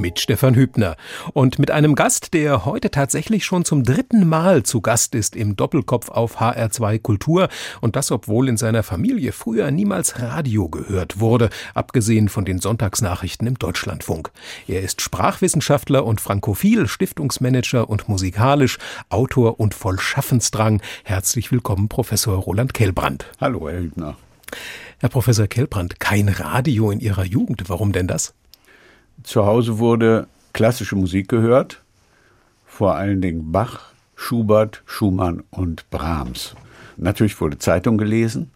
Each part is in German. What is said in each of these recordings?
mit Stefan Hübner und mit einem Gast, der heute tatsächlich schon zum dritten Mal zu Gast ist im Doppelkopf auf HR2 Kultur und das obwohl in seiner Familie früher niemals Radio gehört wurde, abgesehen von den Sonntagsnachrichten im Deutschlandfunk. Er ist Sprachwissenschaftler und frankophil, Stiftungsmanager und musikalisch, Autor und voll Schaffensdrang. Herzlich willkommen, Professor Roland Kellbrand. Hallo, Herr Hübner. Herr Professor Kellbrand, kein Radio in Ihrer Jugend. Warum denn das? Zu Hause wurde klassische Musik gehört, vor allen Dingen Bach, Schubert, Schumann und Brahms. Natürlich wurde Zeitung gelesen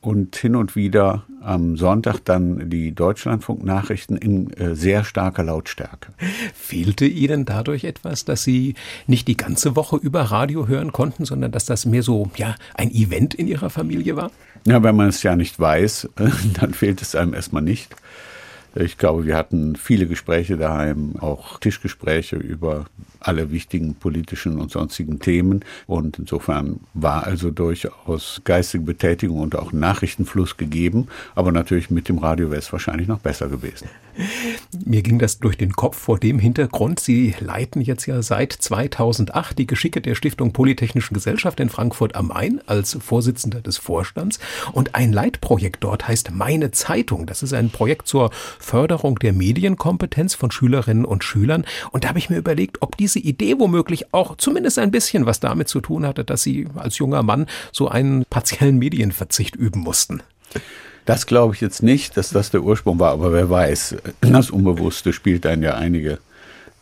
und hin und wieder am Sonntag dann die Deutschlandfunknachrichten in äh, sehr starker Lautstärke. Fehlte Ihnen dadurch etwas, dass Sie nicht die ganze Woche über Radio hören konnten, sondern dass das mehr so ja ein Event in Ihrer Familie war? Ja, wenn man es ja nicht weiß, dann fehlt es einem erstmal nicht. Ich glaube, wir hatten viele Gespräche daheim, auch Tischgespräche über alle wichtigen politischen und sonstigen Themen. Und insofern war also durchaus geistige Betätigung und auch Nachrichtenfluss gegeben. Aber natürlich mit dem Radio wäre es wahrscheinlich noch besser gewesen. Mir ging das durch den Kopf vor dem Hintergrund. Sie leiten jetzt ja seit 2008 die Geschicke der Stiftung Polytechnischen Gesellschaft in Frankfurt am Main als Vorsitzender des Vorstands. Und ein Leitprojekt dort heißt Meine Zeitung. Das ist ein Projekt zur Förderung der Medienkompetenz von Schülerinnen und Schülern. Und da habe ich mir überlegt, ob diese Idee womöglich auch zumindest ein bisschen was damit zu tun hatte, dass Sie als junger Mann so einen partiellen Medienverzicht üben mussten. Das glaube ich jetzt nicht, dass das der Ursprung war, aber wer weiß, das Unbewusste spielt dann ja einige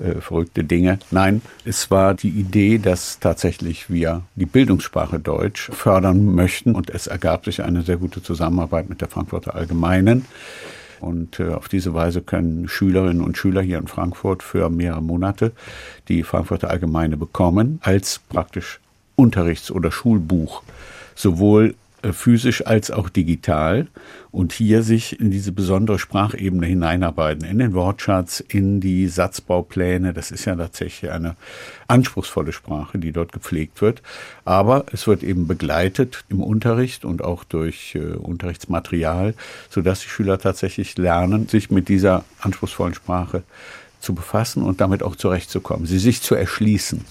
äh, verrückte Dinge. Nein, es war die Idee, dass tatsächlich wir die Bildungssprache Deutsch fördern möchten und es ergab sich eine sehr gute Zusammenarbeit mit der Frankfurter Allgemeinen. Und äh, auf diese Weise können Schülerinnen und Schüler hier in Frankfurt für mehrere Monate die Frankfurter Allgemeine bekommen als praktisch Unterrichts- oder Schulbuch. Sowohl physisch als auch digital und hier sich in diese besondere Sprachebene hineinarbeiten, in den Wortschatz, in die Satzbaupläne. Das ist ja tatsächlich eine anspruchsvolle Sprache, die dort gepflegt wird. Aber es wird eben begleitet im Unterricht und auch durch äh, Unterrichtsmaterial, sodass die Schüler tatsächlich lernen, sich mit dieser anspruchsvollen Sprache zu befassen und damit auch zurechtzukommen, sie sich zu erschließen.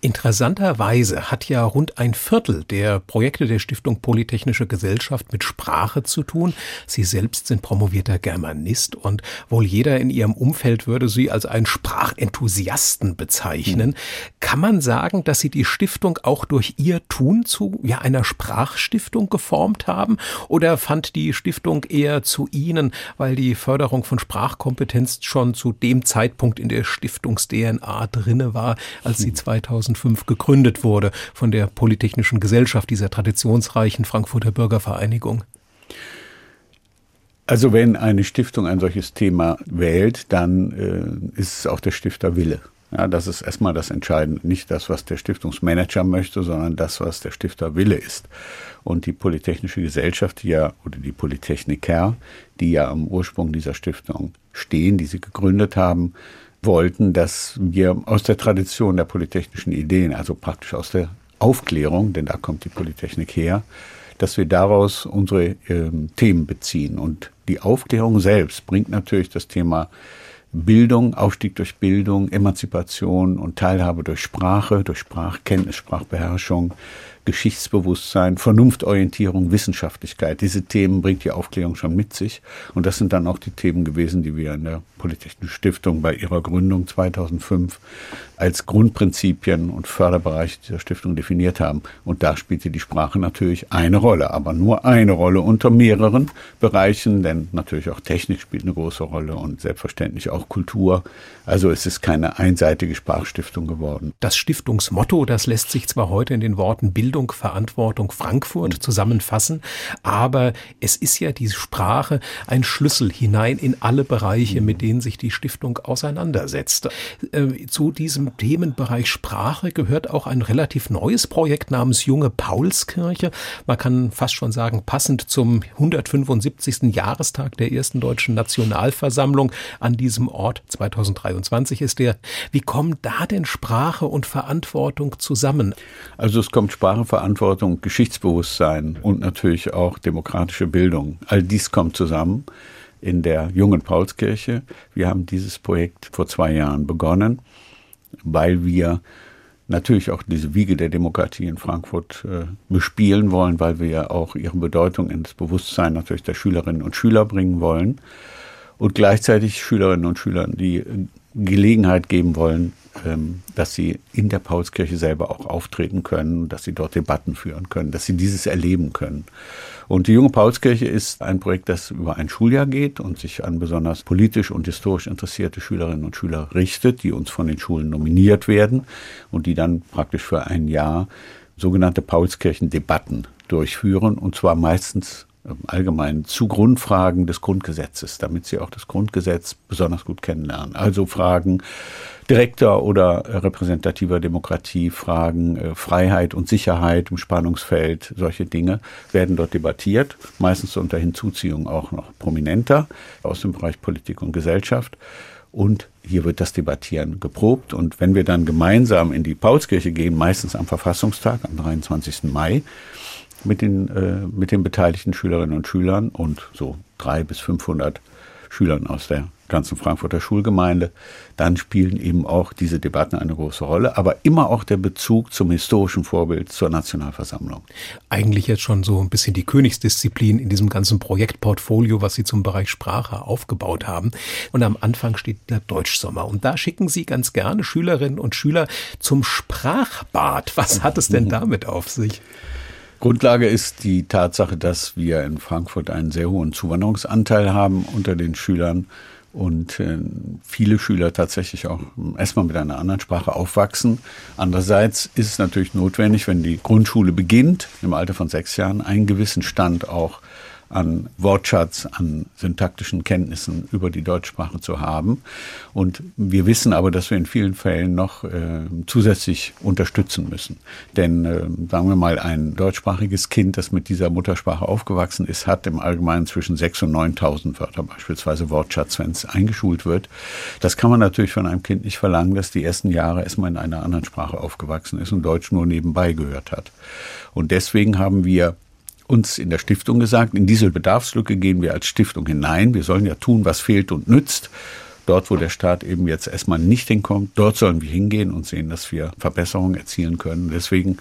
Interessanterweise hat ja rund ein Viertel der Projekte der Stiftung Polytechnische Gesellschaft mit Sprache zu tun. Sie selbst sind promovierter Germanist und wohl jeder in ihrem Umfeld würde sie als einen Sprachenthusiasten bezeichnen. Mhm. Kann man sagen, dass Sie die Stiftung auch durch ihr Tun zu ja, einer Sprachstiftung geformt haben? Oder fand die Stiftung eher zu Ihnen, weil die Förderung von Sprachkompetenz schon zu dem Zeitpunkt in der Stiftungs-DNA drinne war, als Sie zwei 2005 gegründet wurde von der Polytechnischen Gesellschaft, dieser traditionsreichen Frankfurter Bürgervereinigung? Also wenn eine Stiftung ein solches Thema wählt, dann äh, ist es auch der Stifter Wille. Ja, das ist erstmal das Entscheidende. Nicht das, was der Stiftungsmanager möchte, sondern das, was der Stifter Wille ist. Und die Polytechnische Gesellschaft, die ja, oder die Polytechniker, die ja am Ursprung dieser Stiftung stehen, die sie gegründet haben, wollten, dass wir aus der Tradition der polytechnischen Ideen, also praktisch aus der Aufklärung, denn da kommt die Polytechnik her, dass wir daraus unsere äh, Themen beziehen. Und die Aufklärung selbst bringt natürlich das Thema Bildung, Aufstieg durch Bildung, Emanzipation und Teilhabe durch Sprache, durch Sprachkenntnis, Sprachbeherrschung, Geschichtsbewusstsein, Vernunftorientierung, Wissenschaftlichkeit. Diese Themen bringt die Aufklärung schon mit sich. Und das sind dann auch die Themen gewesen, die wir in der Polytechnischen Stiftung bei ihrer Gründung 2005 als Grundprinzipien und Förderbereich dieser Stiftung definiert haben. Und da spielte die Sprache natürlich eine Rolle, aber nur eine Rolle unter mehreren Bereichen, denn natürlich auch Technik spielt eine große Rolle und selbstverständlich auch Kultur. Also es ist keine einseitige Sprachstiftung geworden. Das Stiftungsmotto, das lässt sich zwar heute in den Worten Bildung, Verantwortung Frankfurt mhm. zusammenfassen, aber es ist ja die Sprache ein Schlüssel hinein in alle Bereiche, mit denen sich die Stiftung auseinandersetzt. Äh, zu diesem Themenbereich Sprache gehört auch ein relativ neues Projekt namens Junge Paulskirche. Man kann fast schon sagen, passend zum 175. Jahrestag der ersten deutschen Nationalversammlung. An diesem diesem Ort. 2023 ist der. Wie kommen da denn Sprache und Verantwortung zusammen? Also es kommt Sprache, Verantwortung, Geschichtsbewusstsein und natürlich auch demokratische Bildung. All dies kommt zusammen in der jungen Paulskirche. Wir haben dieses Projekt vor zwei Jahren begonnen, weil wir natürlich auch diese Wiege der Demokratie in Frankfurt äh, bespielen wollen, weil wir auch ihre Bedeutung ins Bewusstsein natürlich der Schülerinnen und Schüler bringen wollen und gleichzeitig Schülerinnen und Schülern die Gelegenheit geben wollen, ähm, dass sie in der Paulskirche selber auch auftreten können, dass sie dort Debatten führen können, dass sie dieses erleben können. Und die junge Paulskirche ist ein Projekt, das über ein Schuljahr geht und sich an besonders politisch und historisch interessierte Schülerinnen und Schüler richtet, die uns von den Schulen nominiert werden und die dann praktisch für ein Jahr sogenannte Paulskirchen-Debatten durchführen und zwar meistens allgemein zu Grundfragen des Grundgesetzes, damit sie auch das Grundgesetz besonders gut kennenlernen. Also Fragen direkter oder repräsentativer Demokratie, Fragen äh, Freiheit und Sicherheit im Spannungsfeld, solche Dinge werden dort debattiert, meistens unter Hinzuziehung auch noch prominenter aus dem Bereich Politik und Gesellschaft. Und hier wird das Debattieren geprobt. Und wenn wir dann gemeinsam in die Paulskirche gehen, meistens am Verfassungstag, am 23. Mai, mit den, äh, mit den beteiligten Schülerinnen und Schülern und so drei bis 500 Schülern aus der ganzen Frankfurter Schulgemeinde, dann spielen eben auch diese Debatten eine große Rolle, aber immer auch der Bezug zum historischen Vorbild zur Nationalversammlung. Eigentlich jetzt schon so ein bisschen die Königsdisziplin in diesem ganzen Projektportfolio, was Sie zum Bereich Sprache aufgebaut haben. Und am Anfang steht der Deutschsommer. Und da schicken Sie ganz gerne Schülerinnen und Schüler zum Sprachbad. Was hat es denn damit auf sich? Grundlage ist die Tatsache, dass wir in Frankfurt einen sehr hohen Zuwanderungsanteil haben unter den Schülern und äh, viele Schüler tatsächlich auch erstmal mit einer anderen Sprache aufwachsen. Andererseits ist es natürlich notwendig, wenn die Grundschule beginnt, im Alter von sechs Jahren, einen gewissen Stand auch an Wortschatz, an syntaktischen Kenntnissen über die Deutschsprache zu haben. Und wir wissen aber, dass wir in vielen Fällen noch äh, zusätzlich unterstützen müssen. Denn äh, sagen wir mal, ein deutschsprachiges Kind, das mit dieser Muttersprache aufgewachsen ist, hat im Allgemeinen zwischen 6.000 und 9.000 Wörter beispielsweise Wortschatz, wenn es eingeschult wird. Das kann man natürlich von einem Kind nicht verlangen, dass die ersten Jahre erstmal in einer anderen Sprache aufgewachsen ist und Deutsch nur nebenbei gehört hat. Und deswegen haben wir uns in der Stiftung gesagt, in diese Bedarfslücke gehen wir als Stiftung hinein. Wir sollen ja tun, was fehlt und nützt. Dort, wo der Staat eben jetzt erstmal nicht hinkommt, dort sollen wir hingehen und sehen, dass wir Verbesserungen erzielen können. Deswegen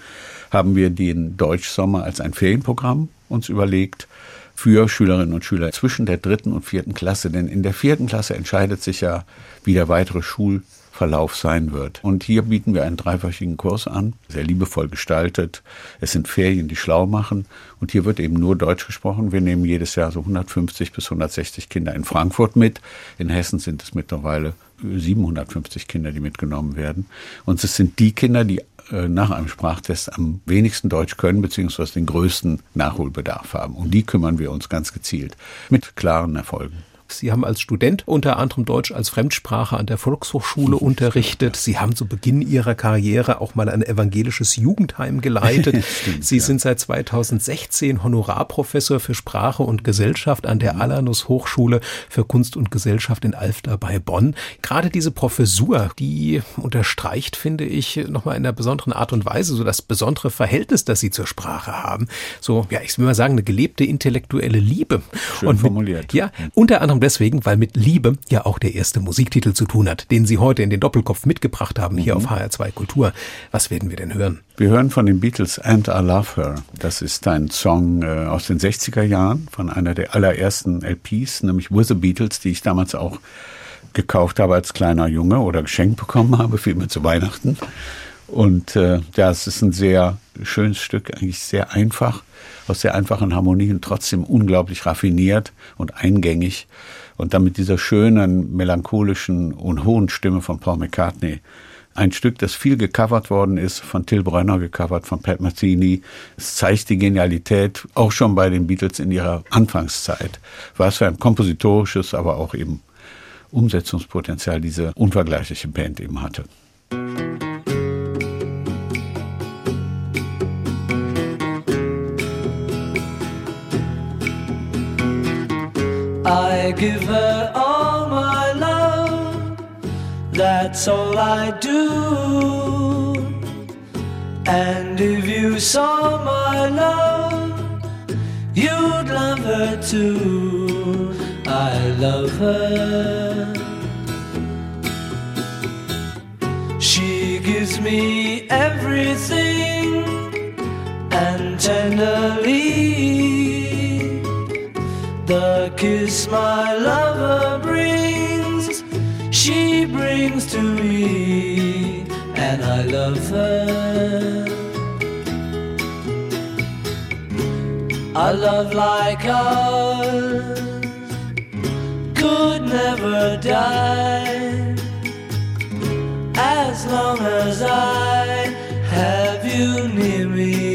haben wir den Deutschsommer als ein Ferienprogramm uns überlegt für Schülerinnen und Schüler zwischen der dritten und vierten Klasse. Denn in der vierten Klasse entscheidet sich ja, wie der weitere Schul Verlauf sein wird. Und hier bieten wir einen dreiwöchigen Kurs an, sehr liebevoll gestaltet. Es sind Ferien, die schlau machen. Und hier wird eben nur Deutsch gesprochen. Wir nehmen jedes Jahr so 150 bis 160 Kinder in Frankfurt mit. In Hessen sind es mittlerweile 750 Kinder, die mitgenommen werden. Und es sind die Kinder, die äh, nach einem Sprachtest am wenigsten Deutsch können, beziehungsweise den größten Nachholbedarf haben. Um die kümmern wir uns ganz gezielt mit klaren Erfolgen. Sie haben als Student unter anderem Deutsch als Fremdsprache an der Volkshochschule unterrichtet. Sie haben zu Beginn Ihrer Karriere auch mal ein evangelisches Jugendheim geleitet. Stimmt, Sie ja. sind seit 2016 Honorarprofessor für Sprache und Gesellschaft an der mhm. Alanus Hochschule für Kunst und Gesellschaft in Alfter bei Bonn. Gerade diese Professur, die unterstreicht, finde ich, nochmal in einer besonderen Art und Weise so das besondere Verhältnis, das Sie zur Sprache haben. So, ja, ich will mal sagen, eine gelebte intellektuelle Liebe. Schön und formuliert. Ja, unter anderem deswegen, weil mit Liebe ja auch der erste Musiktitel zu tun hat, den Sie heute in den Doppelkopf mitgebracht haben, hier mhm. auf HR2 Kultur. Was werden wir denn hören? Wir hören von den Beatles And I Love Her. Das ist ein Song äh, aus den 60er Jahren von einer der allerersten LPs, nämlich With the Beatles, die ich damals auch gekauft habe als kleiner Junge oder geschenkt bekommen habe, vielmehr zu Weihnachten. Und äh, ja, es ist ein sehr schönes Stück, eigentlich sehr einfach, aus sehr einfachen Harmonien, trotzdem unglaublich raffiniert und eingängig. Und dann mit dieser schönen, melancholischen und hohen Stimme von Paul McCartney. Ein Stück, das viel gecovert worden ist, von Till Brenner gecovert, von Pat Martini. Es zeigt die Genialität, auch schon bei den Beatles in ihrer Anfangszeit. Was für ein kompositorisches, aber auch eben Umsetzungspotenzial diese unvergleichliche Band eben hatte. I give her all my love. That's all I do. And if you saw my love, you'd love her too. I love her. She gives me everything kiss my lover brings, she brings to me, and I love her. A love like ours could never die as long as I have you near me.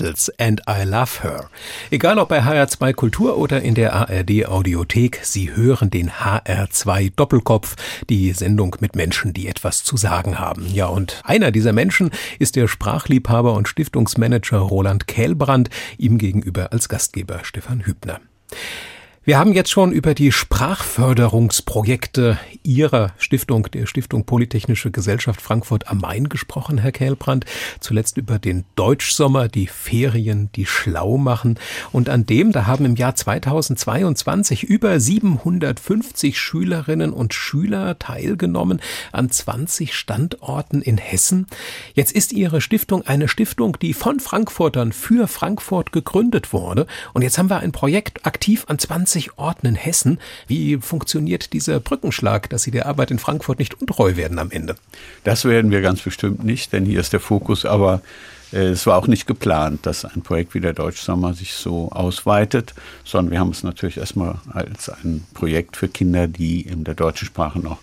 Beatles and I Love Her. Egal ob bei HR2 Kultur oder in der ARD Audiothek, Sie hören den HR2 Doppelkopf, die Sendung mit Menschen, die etwas zu sagen haben. Ja, und einer dieser Menschen ist der Sprachliebhaber und Stiftungsmanager Roland Kählbrand, ihm gegenüber als Gastgeber Stefan Hübner. Wir haben jetzt schon über die Sprachförderungsprojekte Ihrer Stiftung, der Stiftung Polytechnische Gesellschaft Frankfurt am Main gesprochen, Herr Kählbrand. Zuletzt über den Deutschsommer, die Ferien, die schlau machen. Und an dem, da haben im Jahr 2022 über 750 Schülerinnen und Schüler teilgenommen an 20 Standorten in Hessen. Jetzt ist Ihre Stiftung eine Stiftung, die von Frankfurtern für Frankfurt gegründet wurde. Und jetzt haben wir ein Projekt aktiv an 20 Orten in Hessen. Wie funktioniert dieser Brückenschlag, dass Sie der Arbeit in Frankfurt nicht untreu werden am Ende? Das werden wir ganz bestimmt nicht, denn hier ist der Fokus, aber äh, es war auch nicht geplant, dass ein Projekt wie der Deutschsommer sich so ausweitet, sondern wir haben es natürlich erstmal als ein Projekt für Kinder, die in der deutschen Sprache noch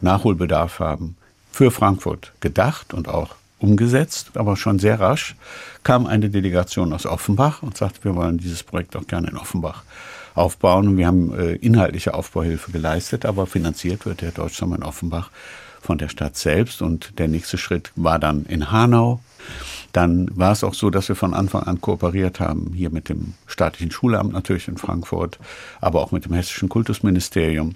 Nachholbedarf haben, für Frankfurt gedacht und auch umgesetzt, aber schon sehr rasch kam eine Delegation aus Offenbach und sagte, wir wollen dieses Projekt auch gerne in Offenbach aufbauen. Wir haben äh, inhaltliche Aufbauhilfe geleistet, aber finanziert wird der Deutschsommer in Offenbach von der Stadt selbst. Und der nächste Schritt war dann in Hanau. Dann war es auch so, dass wir von Anfang an kooperiert haben, hier mit dem staatlichen Schulamt natürlich in Frankfurt, aber auch mit dem hessischen Kultusministerium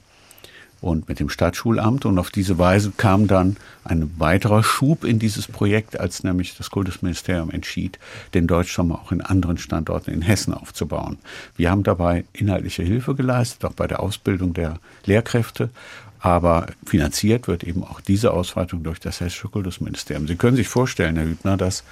und mit dem Stadtschulamt. Und auf diese Weise kam dann ein weiterer Schub in dieses Projekt, als nämlich das Kultusministerium entschied, den Deutschsommer auch in anderen Standorten in Hessen aufzubauen. Wir haben dabei inhaltliche Hilfe geleistet, auch bei der Ausbildung der Lehrkräfte. Aber finanziert wird eben auch diese Ausweitung durch das Hessische Kultusministerium. Sie können sich vorstellen, Herr Hübner, dass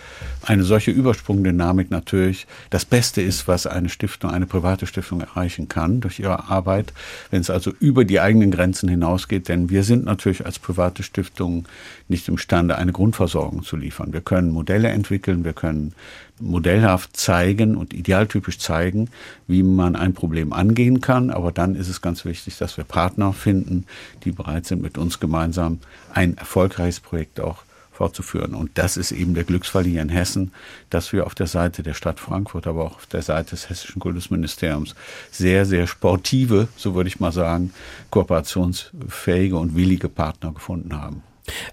eine solche Übersprungdynamik natürlich das Beste ist, was eine Stiftung, eine private Stiftung erreichen kann durch ihre Arbeit, wenn es also über die eigenen Grenzen hinausgeht. Denn wir sind natürlich als private Stiftung nicht imstande, eine Grundversorgung zu liefern. Wir können Modelle entwickeln, wir können modellhaft zeigen und idealtypisch zeigen, wie man ein Problem angehen kann. Aber dann ist es ganz wichtig, dass wir Partner finden, die bereit sind, mit uns gemeinsam ein erfolgreiches Projekt auch fortzuführen. Und das ist eben der Glücksfall hier in Hessen, dass wir auf der Seite der Stadt Frankfurt, aber auch auf der Seite des Hessischen Kultusministeriums sehr, sehr sportive, so würde ich mal sagen, kooperationsfähige und willige Partner gefunden haben.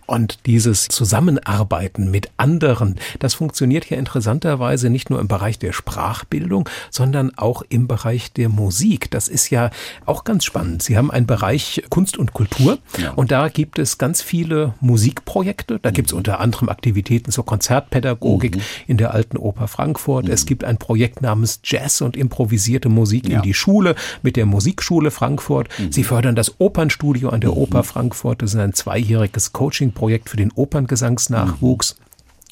Und dieses Zusammenarbeiten mit anderen, das funktioniert ja interessanterweise nicht nur im Bereich der Sprachbildung, sondern auch im Bereich der Musik. Das ist ja auch ganz spannend. Sie haben einen Bereich Kunst und Kultur ja. und da gibt es ganz viele Musikprojekte. Da gibt es mhm. unter anderem Aktivitäten zur Konzertpädagogik mhm. in der Alten Oper Frankfurt. Mhm. Es gibt ein Projekt namens Jazz und improvisierte Musik ja. in die Schule mit der Musikschule Frankfurt. Mhm. Sie fördern das Opernstudio an der mhm. Oper Frankfurt. Das ist ein zweijähriges Coaching-Projekt für den Operngesangsnachwuchs.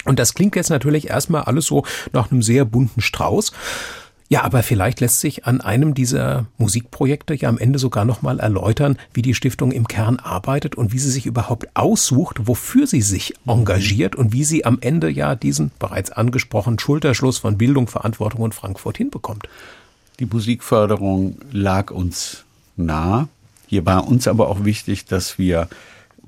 Und das klingt jetzt natürlich erstmal alles so nach einem sehr bunten Strauß. Ja, aber vielleicht lässt sich an einem dieser Musikprojekte ja am Ende sogar nochmal erläutern, wie die Stiftung im Kern arbeitet und wie sie sich überhaupt aussucht, wofür sie sich engagiert und wie sie am Ende ja diesen bereits angesprochenen Schulterschluss von Bildung, Verantwortung und Frankfurt hinbekommt. Die Musikförderung lag uns nah. Hier war uns aber auch wichtig, dass wir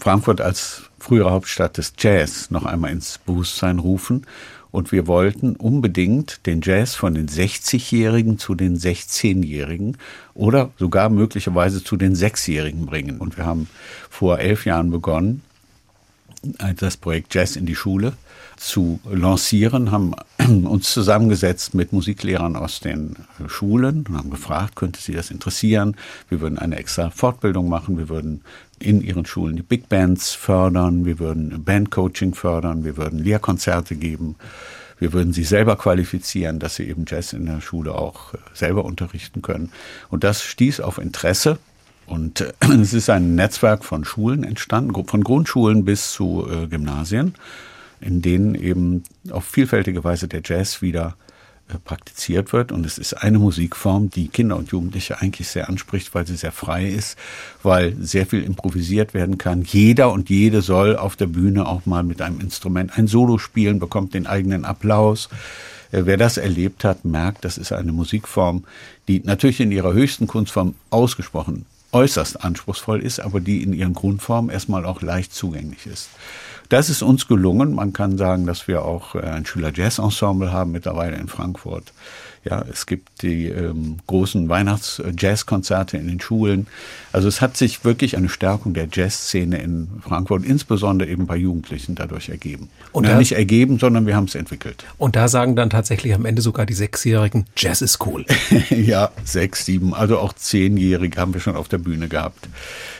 Frankfurt als frühere Hauptstadt des Jazz noch einmal ins Bewusstsein rufen. Und wir wollten unbedingt den Jazz von den 60-Jährigen zu den 16-Jährigen oder sogar möglicherweise zu den 6-Jährigen bringen. Und wir haben vor elf Jahren begonnen, das Projekt Jazz in die Schule zu lancieren, haben uns zusammengesetzt mit Musiklehrern aus den Schulen und haben gefragt, könnte Sie das interessieren? Wir würden eine extra Fortbildung machen, wir würden in ihren Schulen die Big Bands fördern, wir würden Bandcoaching fördern, wir würden Lehrkonzerte geben, wir würden sie selber qualifizieren, dass sie eben Jazz in der Schule auch äh, selber unterrichten können. Und das stieß auf Interesse. Und äh, es ist ein Netzwerk von Schulen entstanden, von Grundschulen bis zu äh, Gymnasien, in denen eben auf vielfältige Weise der Jazz wieder äh, praktiziert wird. Und es ist eine Musikform, die Kinder und Jugendliche eigentlich sehr anspricht, weil sie sehr frei ist, weil sehr viel improvisiert werden kann. Jeder und jede soll auf der Bühne auch mal mit einem Instrument ein Solo spielen, bekommt den eigenen Applaus. Äh, wer das erlebt hat, merkt, das ist eine Musikform, die natürlich in ihrer höchsten Kunstform ausgesprochen äußerst anspruchsvoll ist, aber die in ihren Grundformen erstmal auch leicht zugänglich ist. Das ist uns gelungen. Man kann sagen, dass wir auch äh, ein Schüler-Jazz-Ensemble haben mittlerweile in Frankfurt. Ja, es gibt die ähm, großen Weihnachts-Jazz-Konzerte in den Schulen. Also es hat sich wirklich eine Stärkung der Jazzszene in Frankfurt, insbesondere eben bei Jugendlichen, dadurch ergeben. Und ja, nicht ergeben, sondern wir haben es entwickelt. Und da sagen dann tatsächlich am Ende sogar die Sechsjährigen, Jazz ist cool. ja, sechs, sieben, also auch Zehnjährige haben wir schon auf der Bühne gehabt.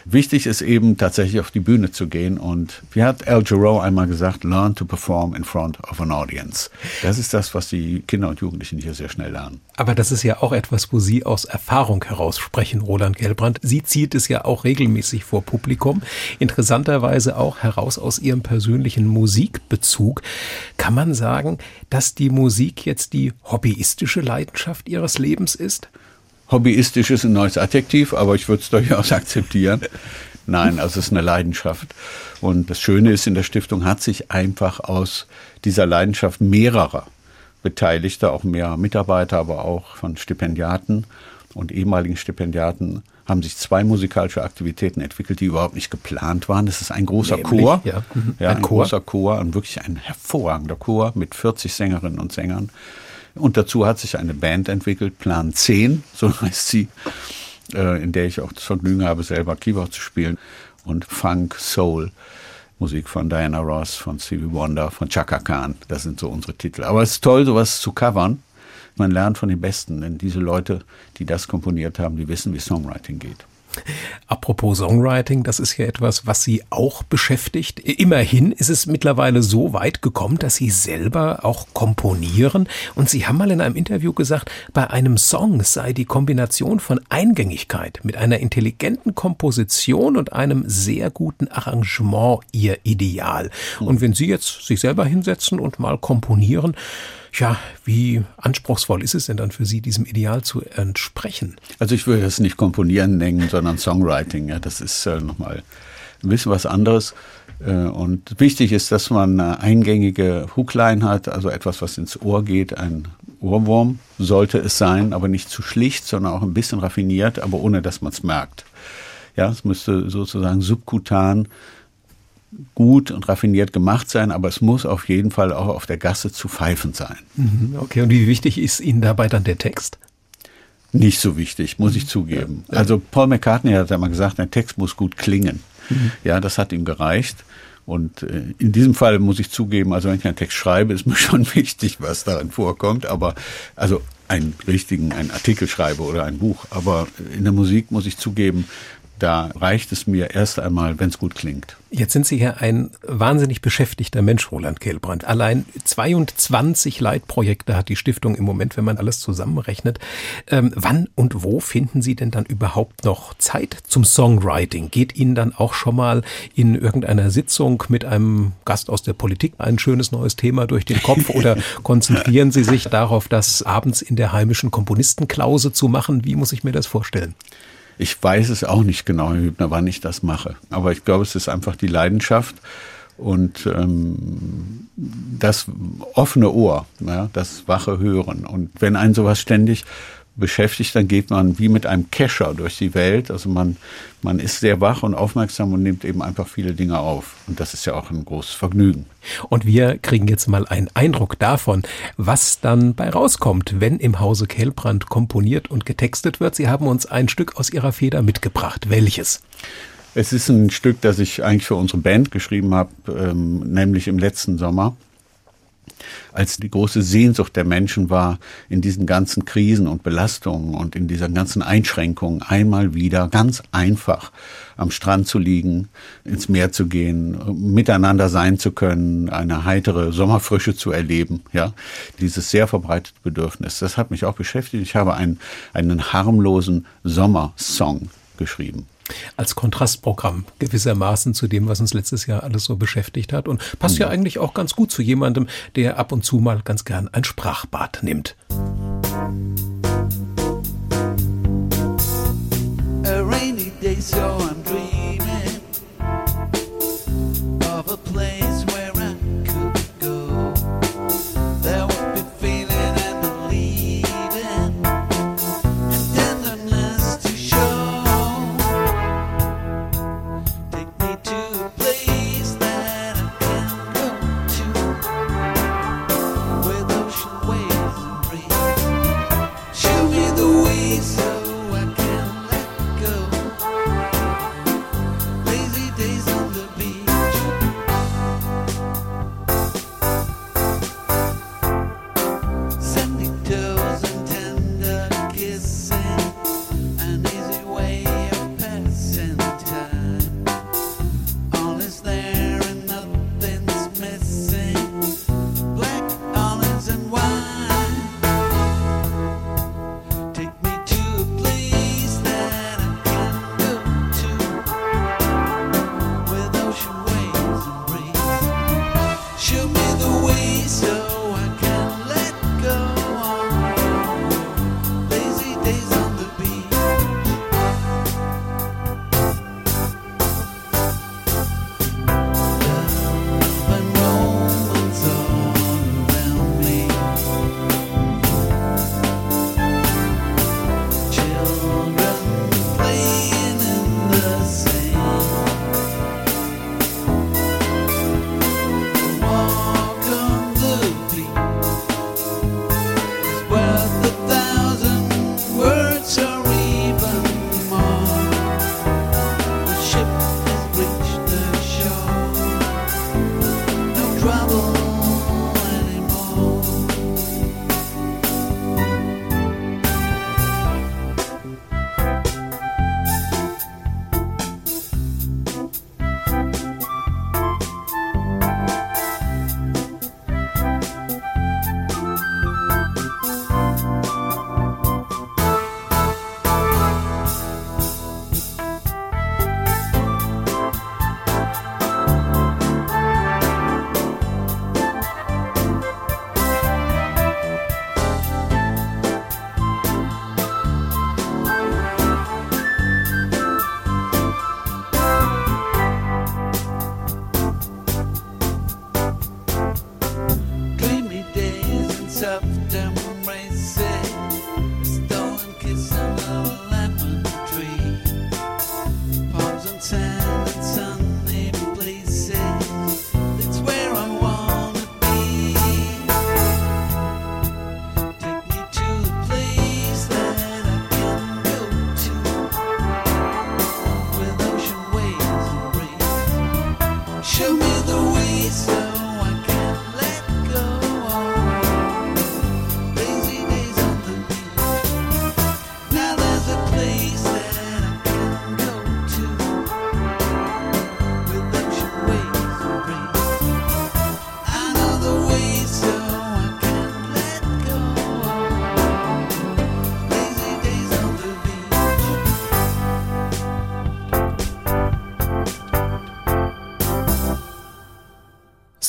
Wichtig ist eben tatsächlich auf die Bühne zu gehen und wie hat Al Jarreau einmal gesagt, learn to perform in front of an audience. Das ist das, was die Kinder und Jugendlichen hier sehr schnell lernen. Aber das ist ja auch etwas, wo Sie aus Erfahrung heraus sprechen, Roland Gelbrand. Sie zieht es ja auch regelmäßig vor Publikum. Interessanterweise auch heraus aus Ihrem persönlichen Musikbezug. Kann man sagen, dass die Musik jetzt die hobbyistische Leidenschaft Ihres Lebens ist? Hobbyistisch ist ein neues Adjektiv, aber ich würde es durchaus akzeptieren. Nein, also es ist eine Leidenschaft. Und das Schöne ist, in der Stiftung hat sich einfach aus dieser Leidenschaft mehrerer Beteiligter, auch mehr Mitarbeiter, aber auch von Stipendiaten und ehemaligen Stipendiaten haben sich zwei musikalische Aktivitäten entwickelt, die überhaupt nicht geplant waren. Das ist ein großer Nämlich, Chor, ja, mhm. ja ein, ein Chor. großer Chor und wirklich ein hervorragender Chor mit 40 Sängerinnen und Sängern. Und dazu hat sich eine Band entwickelt, Plan 10, so heißt sie, äh, in der ich auch das Vergnügen habe, selber Keyboard zu spielen. Und Funk, Soul, Musik von Diana Ross, von Stevie Wonder, von Chaka Khan. Das sind so unsere Titel. Aber es ist toll, sowas zu covern. Man lernt von den Besten, denn diese Leute, die das komponiert haben, die wissen, wie Songwriting geht. Apropos Songwriting, das ist ja etwas, was Sie auch beschäftigt. Immerhin ist es mittlerweile so weit gekommen, dass Sie selber auch komponieren. Und Sie haben mal in einem Interview gesagt, bei einem Song sei die Kombination von Eingängigkeit mit einer intelligenten Komposition und einem sehr guten Arrangement Ihr Ideal. Und wenn Sie jetzt sich selber hinsetzen und mal komponieren, ja, wie anspruchsvoll ist es denn dann für Sie, diesem Ideal zu entsprechen? Also ich würde das nicht komponieren nennen, sondern Songwriting. Ja, das ist äh, nochmal ein bisschen was anderes. Äh, und wichtig ist, dass man eine eingängige Hookline hat, also etwas, was ins Ohr geht, ein Ohrwurm sollte es sein, aber nicht zu schlicht, sondern auch ein bisschen raffiniert, aber ohne dass man es merkt. Ja, es müsste sozusagen subkutan gut und raffiniert gemacht sein, aber es muss auf jeden Fall auch auf der Gasse zu pfeifen sein. Mhm, okay, und wie wichtig ist Ihnen dabei dann der Text? Nicht so wichtig, muss ich zugeben. Ja, ja. Also Paul McCartney hat ja mal gesagt, ein Text muss gut klingen. Mhm. Ja, das hat ihm gereicht. Und äh, in diesem Fall muss ich zugeben, also wenn ich einen Text schreibe, ist mir schon wichtig, was darin vorkommt. Aber also einen richtigen, einen Artikel schreibe oder ein Buch. Aber in der Musik muss ich zugeben, da reicht es mir erst einmal, wenn es gut klingt. Jetzt sind Sie ja ein wahnsinnig beschäftigter Mensch, Roland Kehlbrand. Allein 22 Leitprojekte hat die Stiftung im Moment, wenn man alles zusammenrechnet. Ähm, wann und wo finden Sie denn dann überhaupt noch Zeit zum Songwriting? Geht Ihnen dann auch schon mal in irgendeiner Sitzung mit einem Gast aus der Politik ein schönes neues Thema durch den Kopf oder konzentrieren Sie sich darauf, das abends in der heimischen Komponistenklause zu machen? Wie muss ich mir das vorstellen? Ich weiß es auch nicht genau, Herr Hübner, wann ich das mache. Aber ich glaube, es ist einfach die Leidenschaft und ähm, das offene Ohr, ja, das wache Hören. Und wenn ein sowas ständig beschäftigt, dann geht man wie mit einem Kescher durch die Welt. Also man, man ist sehr wach und aufmerksam und nimmt eben einfach viele Dinge auf. Und das ist ja auch ein großes Vergnügen. Und wir kriegen jetzt mal einen Eindruck davon, was dann bei rauskommt, wenn im Hause Kellbrand komponiert und getextet wird. Sie haben uns ein Stück aus Ihrer Feder mitgebracht. Welches? Es ist ein Stück, das ich eigentlich für unsere Band geschrieben habe, ähm, nämlich im letzten Sommer als die große Sehnsucht der Menschen war, in diesen ganzen Krisen und Belastungen und in dieser ganzen Einschränkungen einmal wieder ganz einfach am Strand zu liegen, ins Meer zu gehen, miteinander sein zu können, eine heitere Sommerfrische zu erleben, ja. Dieses sehr verbreitete Bedürfnis. Das hat mich auch beschäftigt. Ich habe einen, einen harmlosen Sommersong geschrieben als Kontrastprogramm gewissermaßen zu dem, was uns letztes Jahr alles so beschäftigt hat und passt ja mhm. eigentlich auch ganz gut zu jemandem, der ab und zu mal ganz gern ein Sprachbad nimmt. A rainy day, so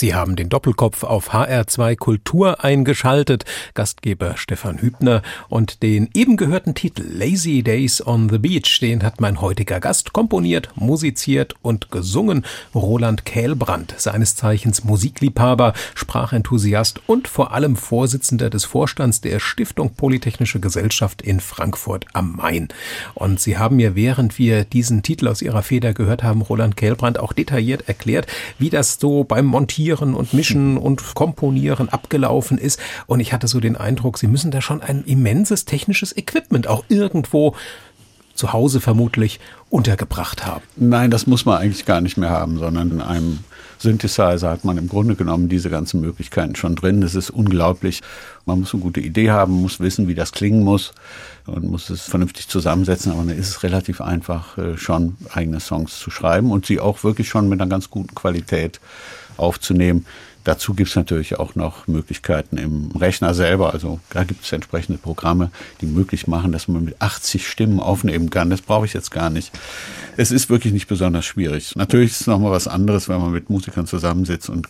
Sie haben den Doppelkopf auf HR2 Kultur eingeschaltet, Gastgeber Stefan Hübner und den eben gehörten Titel Lazy Days on the Beach, den hat mein heutiger Gast komponiert, musiziert und gesungen, Roland Kählbrand, seines Zeichens Musikliebhaber, Sprachenthusiast und vor allem Vorsitzender des Vorstands der Stiftung Polytechnische Gesellschaft in Frankfurt am Main. Und Sie haben mir, während wir diesen Titel aus Ihrer Feder gehört haben, Roland Kählbrand auch detailliert erklärt, wie das so beim Montieren Montieren und Mischen und Komponieren abgelaufen ist. Und ich hatte so den Eindruck, Sie müssen da schon ein immenses technisches Equipment auch irgendwo zu Hause vermutlich untergebracht haben. Nein, das muss man eigentlich gar nicht mehr haben, sondern in einem Synthesizer hat man im Grunde genommen diese ganzen Möglichkeiten schon drin. Das ist unglaublich. Man muss eine gute Idee haben, muss wissen, wie das klingen muss und muss es vernünftig zusammensetzen. Aber dann ist es relativ einfach, äh, schon eigene Songs zu schreiben und sie auch wirklich schon mit einer ganz guten Qualität aufzunehmen. Dazu gibt es natürlich auch noch Möglichkeiten im Rechner selber. Also da gibt es entsprechende Programme, die möglich machen, dass man mit 80 Stimmen aufnehmen kann. Das brauche ich jetzt gar nicht. Es ist wirklich nicht besonders schwierig. Natürlich ist es nochmal was anderes, wenn man mit Musikern zusammensitzt und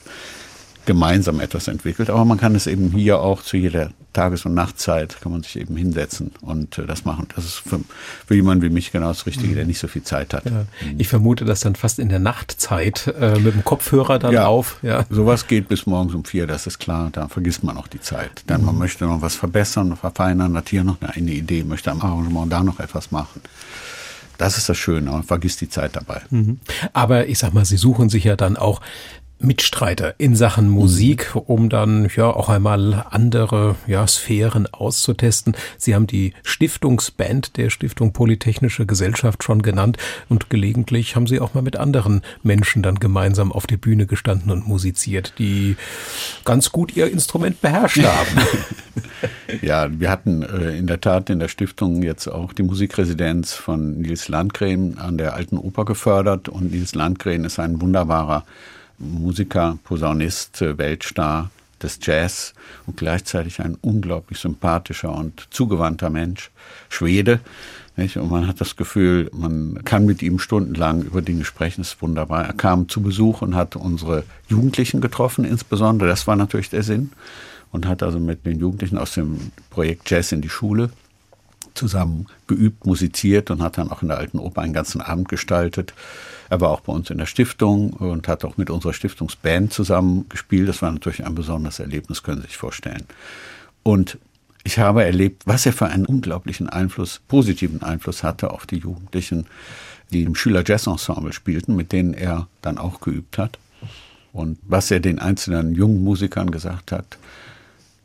gemeinsam etwas entwickelt. Aber man kann es eben hier auch zu jeder Tages- und Nachtzeit kann man sich eben hinsetzen und äh, das machen. Das ist für, für jemanden wie mich genau das Richtige, der nicht so viel Zeit hat. Ja. Ich vermute, dass dann fast in der Nachtzeit äh, mit dem Kopfhörer dann ja, auf. Ja. Sowas geht bis morgens um vier, das ist klar. Da vergisst man auch die Zeit. Dann mhm. man möchte noch was verbessern, verfeinern, hat hier noch eine Idee, möchte am Arrangement da noch etwas machen. Das ist das Schöne, man vergisst die Zeit dabei. Mhm. Aber ich sag mal, Sie suchen sich ja dann auch Mitstreiter in Sachen Musik, um dann ja auch einmal andere ja, Sphären auszutesten. Sie haben die Stiftungsband der Stiftung Polytechnische Gesellschaft schon genannt und gelegentlich haben Sie auch mal mit anderen Menschen dann gemeinsam auf der Bühne gestanden und musiziert, die ganz gut ihr Instrument beherrscht haben. ja, wir hatten äh, in der Tat in der Stiftung jetzt auch die Musikresidenz von Nils Landgren an der Alten Oper gefördert und Nils Landgren ist ein wunderbarer Musiker, Posaunist, Weltstar des Jazz und gleichzeitig ein unglaublich sympathischer und zugewandter Mensch, Schwede. Nicht? Und man hat das Gefühl, man kann mit ihm stundenlang über Dinge sprechen, ist wunderbar. Er kam zu Besuch und hat unsere Jugendlichen getroffen, insbesondere, das war natürlich der Sinn, und hat also mit den Jugendlichen aus dem Projekt Jazz in die Schule zusammen geübt, musiziert und hat dann auch in der Alten Oper einen ganzen Abend gestaltet. Er war auch bei uns in der Stiftung und hat auch mit unserer Stiftungsband zusammen gespielt. Das war natürlich ein besonderes Erlebnis, können Sie sich vorstellen. Und ich habe erlebt, was er für einen unglaublichen Einfluss, positiven Einfluss hatte auf die Jugendlichen, die im Schüler Jazz Ensemble spielten, mit denen er dann auch geübt hat. Und was er den einzelnen jungen Musikern gesagt hat,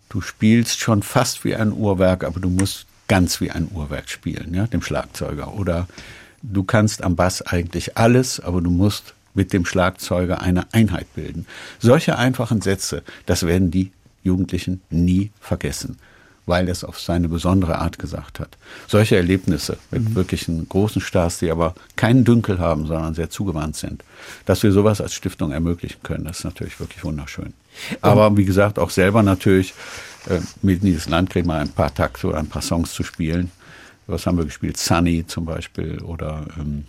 du spielst schon fast wie ein Uhrwerk, aber du musst ganz wie ein Uhrwerk spielen, ja, dem Schlagzeuger. Oder du kannst am Bass eigentlich alles, aber du musst mit dem Schlagzeuger eine Einheit bilden. Solche einfachen Sätze, das werden die Jugendlichen nie vergessen, weil er es auf seine besondere Art gesagt hat. Solche Erlebnisse mit mhm. wirklichen großen Stars, die aber keinen Dünkel haben, sondern sehr zugewandt sind, dass wir sowas als Stiftung ermöglichen können, das ist natürlich wirklich wunderschön. Aber wie gesagt, auch selber natürlich äh, mit Nils Landgren mal ein paar Takte oder ein paar Songs zu spielen. Was haben wir gespielt? Sunny zum Beispiel oder ähm,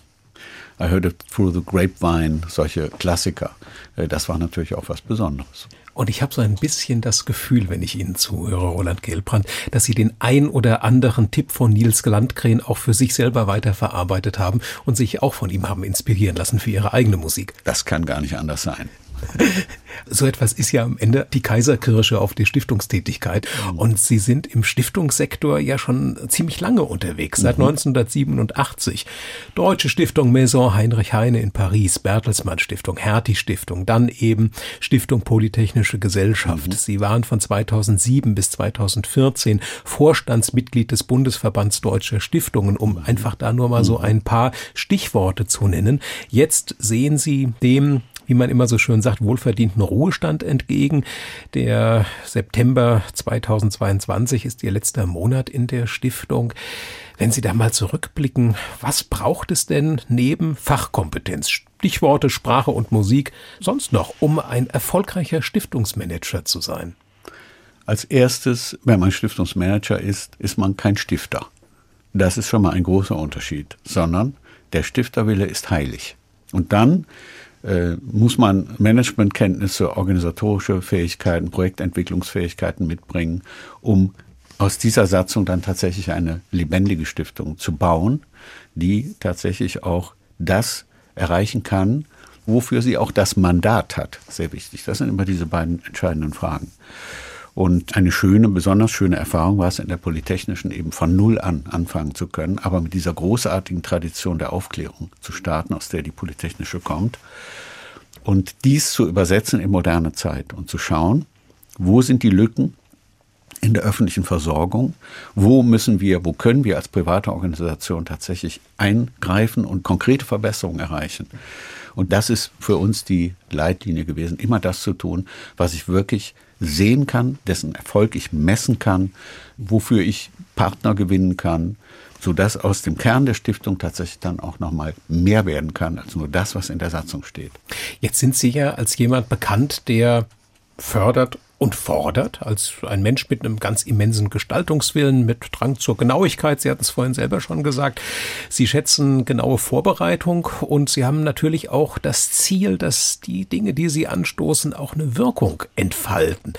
I Heard It Through the Grapevine, solche Klassiker. Äh, das war natürlich auch was Besonderes. Und ich habe so ein bisschen das Gefühl, wenn ich Ihnen zuhöre, Roland Gelbrand, dass Sie den ein oder anderen Tipp von Nils Landgren auch für sich selber weiterverarbeitet haben und sich auch von ihm haben inspirieren lassen für Ihre eigene Musik. Das kann gar nicht anders sein. So etwas ist ja am Ende die Kaiserkirsche auf die Stiftungstätigkeit. Mhm. Und Sie sind im Stiftungssektor ja schon ziemlich lange unterwegs, seit mhm. 1987. Deutsche Stiftung Maison Heinrich Heine in Paris, Bertelsmann Stiftung, Hertie Stiftung, dann eben Stiftung Polytechnische Gesellschaft. Mhm. Sie waren von 2007 bis 2014 Vorstandsmitglied des Bundesverbands Deutscher Stiftungen, um mhm. einfach da nur mal so mhm. ein paar Stichworte zu nennen. Jetzt sehen Sie dem wie man immer so schön sagt, wohlverdienten Ruhestand entgegen. Der September 2022 ist Ihr letzter Monat in der Stiftung. Wenn Sie da mal zurückblicken, was braucht es denn neben Fachkompetenz, Stichworte Sprache und Musik sonst noch, um ein erfolgreicher Stiftungsmanager zu sein? Als erstes, wenn man Stiftungsmanager ist, ist man kein Stifter. Das ist schon mal ein großer Unterschied, sondern der Stifterwille ist heilig. Und dann muss man Managementkenntnisse, organisatorische Fähigkeiten, Projektentwicklungsfähigkeiten mitbringen, um aus dieser Satzung dann tatsächlich eine lebendige Stiftung zu bauen, die tatsächlich auch das erreichen kann, wofür sie auch das Mandat hat. Sehr wichtig. Das sind immer diese beiden entscheidenden Fragen. Und eine schöne, besonders schöne Erfahrung war es in der Polytechnischen eben von Null an anfangen zu können, aber mit dieser großartigen Tradition der Aufklärung zu starten, aus der die Polytechnische kommt. Und dies zu übersetzen in moderne Zeit und zu schauen, wo sind die Lücken in der öffentlichen Versorgung, wo müssen wir, wo können wir als private Organisation tatsächlich eingreifen und konkrete Verbesserungen erreichen. Und das ist für uns die Leitlinie gewesen, immer das zu tun, was ich wirklich sehen kann, dessen Erfolg ich messen kann, wofür ich Partner gewinnen kann, sodass aus dem Kern der Stiftung tatsächlich dann auch nochmal mehr werden kann als nur das, was in der Satzung steht. Jetzt sind Sie ja als jemand bekannt, der fördert und fordert, als ein Mensch mit einem ganz immensen Gestaltungswillen, mit Drang zur Genauigkeit. Sie hatten es vorhin selber schon gesagt. Sie schätzen genaue Vorbereitung und Sie haben natürlich auch das Ziel, dass die Dinge, die Sie anstoßen, auch eine Wirkung entfalten.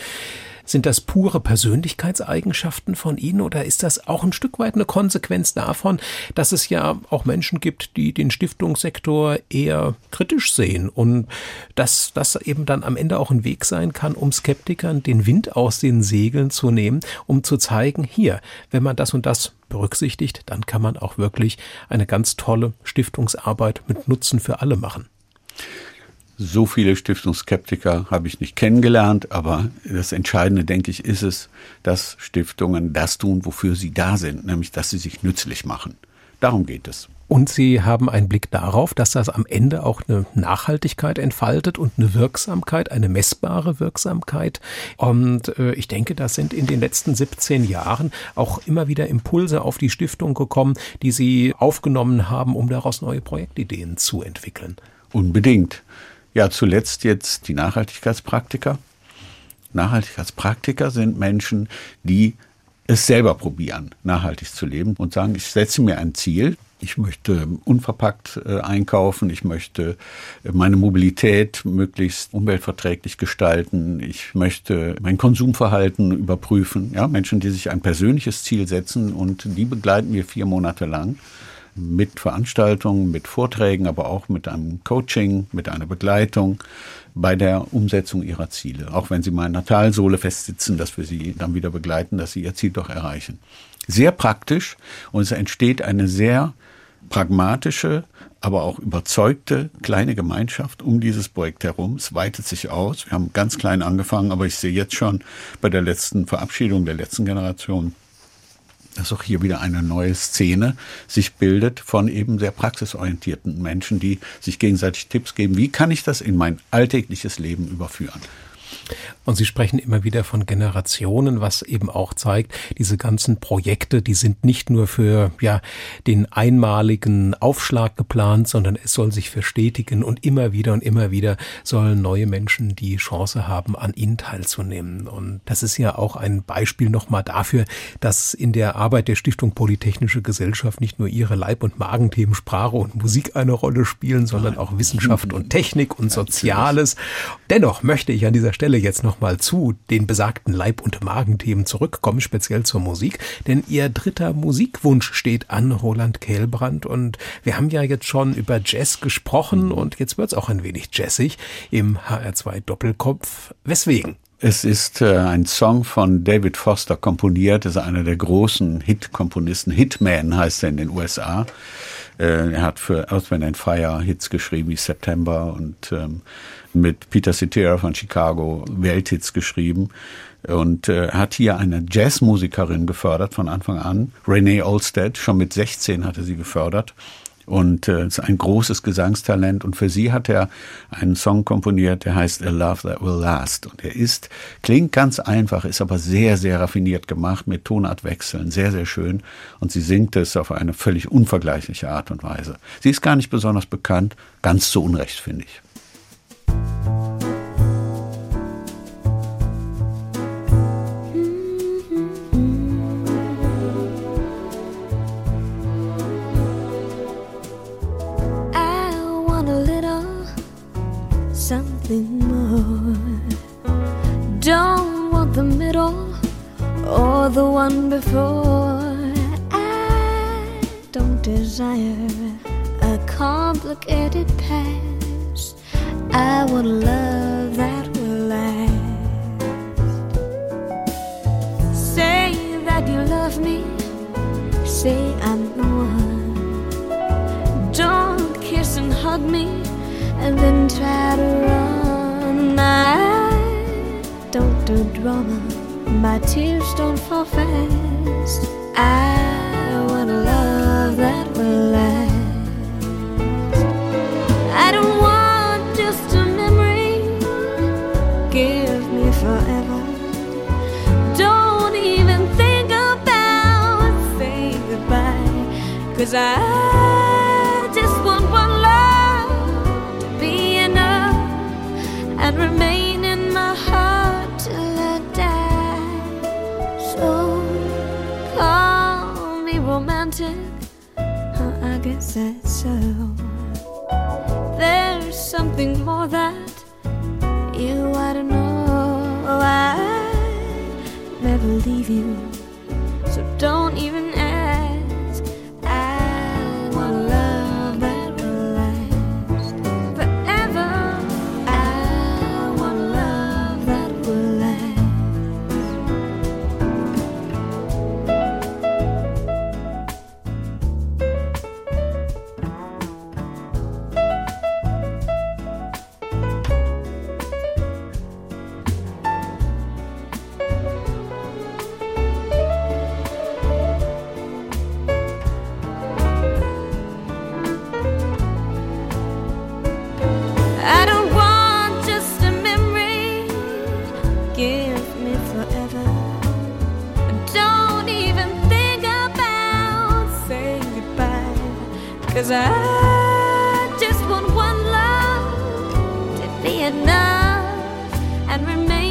Sind das pure Persönlichkeitseigenschaften von Ihnen oder ist das auch ein Stück weit eine Konsequenz davon, dass es ja auch Menschen gibt, die den Stiftungssektor eher kritisch sehen und dass das eben dann am Ende auch ein Weg sein kann, um Skeptikern den Wind aus den Segeln zu nehmen, um zu zeigen, hier, wenn man das und das berücksichtigt, dann kann man auch wirklich eine ganz tolle Stiftungsarbeit mit Nutzen für alle machen. So viele Stiftungsskeptiker habe ich nicht kennengelernt, aber das Entscheidende, denke ich, ist es, dass Stiftungen das tun, wofür sie da sind, nämlich dass sie sich nützlich machen. Darum geht es. Und Sie haben einen Blick darauf, dass das am Ende auch eine Nachhaltigkeit entfaltet und eine Wirksamkeit, eine messbare Wirksamkeit. Und äh, ich denke, da sind in den letzten 17 Jahren auch immer wieder Impulse auf die Stiftung gekommen, die Sie aufgenommen haben, um daraus neue Projektideen zu entwickeln. Unbedingt. Ja, zuletzt jetzt die Nachhaltigkeitspraktiker. Nachhaltigkeitspraktiker sind Menschen, die es selber probieren, nachhaltig zu leben und sagen, ich setze mir ein Ziel. Ich möchte unverpackt äh, einkaufen. Ich möchte meine Mobilität möglichst umweltverträglich gestalten. Ich möchte mein Konsumverhalten überprüfen. Ja, Menschen, die sich ein persönliches Ziel setzen und die begleiten wir vier Monate lang mit Veranstaltungen, mit Vorträgen, aber auch mit einem Coaching, mit einer Begleitung bei der Umsetzung ihrer Ziele. Auch wenn sie mal in einer Talsohle festsitzen, dass wir sie dann wieder begleiten, dass sie ihr Ziel doch erreichen. Sehr praktisch und es entsteht eine sehr pragmatische, aber auch überzeugte kleine Gemeinschaft um dieses Projekt herum. Es weitet sich aus. Wir haben ganz klein angefangen, aber ich sehe jetzt schon bei der letzten Verabschiedung der letzten Generation, dass auch hier wieder eine neue Szene sich bildet von eben sehr praxisorientierten Menschen, die sich gegenseitig Tipps geben, wie kann ich das in mein alltägliches Leben überführen. Und Sie sprechen immer wieder von Generationen, was eben auch zeigt, diese ganzen Projekte, die sind nicht nur für ja den einmaligen Aufschlag geplant, sondern es soll sich verstetigen und immer wieder und immer wieder sollen neue Menschen die Chance haben, an ihnen teilzunehmen. Und das ist ja auch ein Beispiel nochmal dafür, dass in der Arbeit der Stiftung Polytechnische Gesellschaft nicht nur ihre Leib- und Magenthemen Sprache und Musik eine Rolle spielen, sondern auch Wissenschaft und Technik und Soziales. Dennoch möchte ich an dieser Stelle jetzt nochmal zu den besagten Leib- und Magenthemen zurückkommen, speziell zur Musik, denn ihr dritter Musikwunsch steht an, Roland Kehlbrand. Und wir haben ja jetzt schon über Jazz gesprochen und jetzt wird es auch ein wenig jazzig im HR2 Doppelkopf. Weswegen? Es ist äh, ein Song von David Foster komponiert, ist einer der großen Hit-Komponisten. Hitman heißt er in den USA. Äh, er hat für Earth, Wind Fire Hits geschrieben wie September und ähm, mit Peter Cetera von Chicago Welthits geschrieben. Und äh, hat hier eine Jazzmusikerin gefördert von Anfang an. Renee Olstead, schon mit 16 hatte sie gefördert. Und äh, ist ein großes Gesangstalent. Und für sie hat er einen Song komponiert, der heißt A Love That Will Last. Und er ist klingt ganz einfach, ist aber sehr sehr raffiniert gemacht mit Tonartwechseln, sehr sehr schön. Und sie singt es auf eine völlig unvergleichliche Art und Weise. Sie ist gar nicht besonders bekannt, ganz zu Unrecht finde ich. Mm-hmm. something more. Don't want the middle or the one before. I don't desire a complicated path. I want a love that will last. Say that you love me. Say I'm the one. Don't kiss and hug me and then try to run. I don't do drama. My tears don't fall fast. I want a love that will last. Cause I just want one love to be enough and remain in my heart till I die. So call me romantic. Huh, I guess that's so. There's something more that you ought to know. Oh, I never leave you, Cause I just want one love to be enough and remain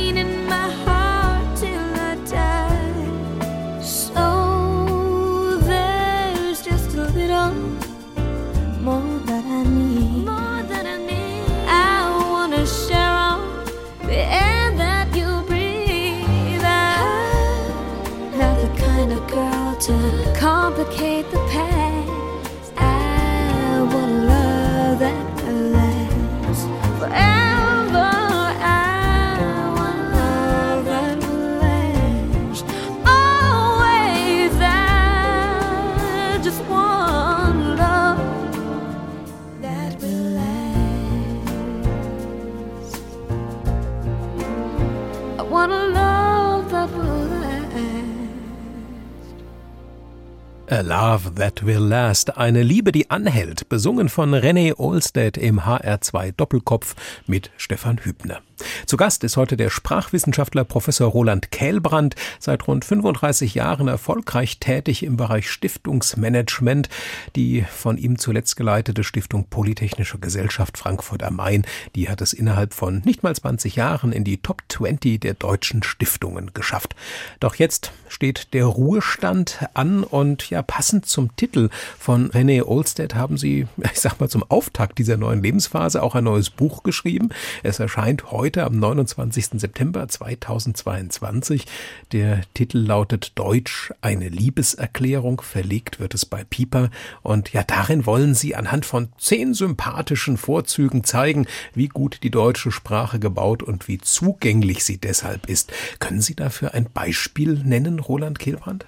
A Love That Will Last, eine Liebe, die anhält, besungen von René Olstedt im HR2 Doppelkopf mit Stefan Hübner. Zu Gast ist heute der Sprachwissenschaftler Professor Roland Kählbrand, seit rund 35 Jahren erfolgreich tätig im Bereich Stiftungsmanagement. Die von ihm zuletzt geleitete Stiftung Polytechnische Gesellschaft Frankfurt am Main, die hat es innerhalb von nicht mal 20 Jahren in die Top 20 der deutschen Stiftungen geschafft. Doch jetzt steht der Ruhestand an und ja, passend zum Titel von René Olstedt haben Sie, ich sag mal, zum Auftakt dieser neuen Lebensphase auch ein neues Buch geschrieben. Es erscheint heute am 29. September 2022. Der Titel lautet Deutsch, eine Liebeserklärung. Verlegt wird es bei Piper. Und ja, darin wollen Sie anhand von zehn sympathischen Vorzügen zeigen, wie gut die deutsche Sprache gebaut und wie zugänglich sie deshalb ist. Können Sie dafür ein Beispiel nennen, Roland Kehlbrand?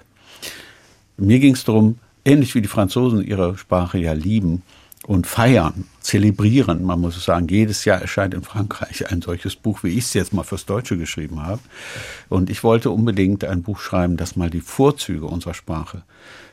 Mir ging es darum, ähnlich wie die Franzosen ihre Sprache ja lieben und feiern, zelebrieren. Man muss sagen, jedes Jahr erscheint in Frankreich ein solches Buch, wie ich es jetzt mal fürs Deutsche geschrieben habe. Und ich wollte unbedingt ein Buch schreiben, das mal die Vorzüge unserer Sprache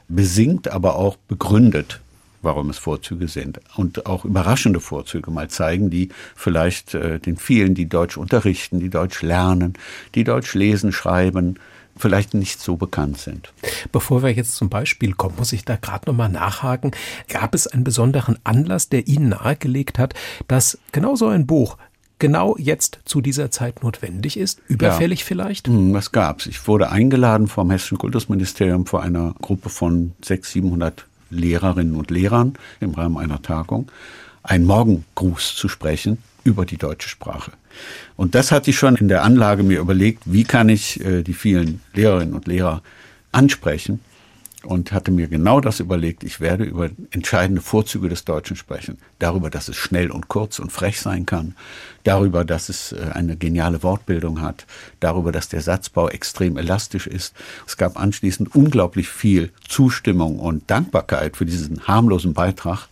besingt, aber auch begründet warum es Vorzüge sind und auch überraschende Vorzüge mal zeigen, die vielleicht äh, den vielen, die Deutsch unterrichten, die Deutsch lernen, die Deutsch lesen, schreiben, vielleicht nicht so bekannt sind. Bevor wir jetzt zum Beispiel kommen, muss ich da gerade nochmal nachhaken. Gab es einen besonderen Anlass, der Ihnen nahegelegt hat, dass genau so ein Buch genau jetzt zu dieser Zeit notwendig ist? Überfällig ja. vielleicht? Hm, Was gab's? Ich wurde eingeladen vom Hessischen Kultusministerium vor einer Gruppe von 600, 700 Lehrerinnen und Lehrern im Rahmen einer Tagung, einen Morgengruß zu sprechen über die deutsche Sprache. Und das hatte ich schon in der Anlage mir überlegt, wie kann ich äh, die vielen Lehrerinnen und Lehrer ansprechen und hatte mir genau das überlegt. Ich werde über entscheidende Vorzüge des Deutschen sprechen. Darüber, dass es schnell und kurz und frech sein kann. Darüber, dass es äh, eine geniale Wortbildung hat. Darüber, dass der Satzbau extrem elastisch ist. Es gab anschließend unglaublich viel Zustimmung und Dankbarkeit für diesen harmlosen Beitrag.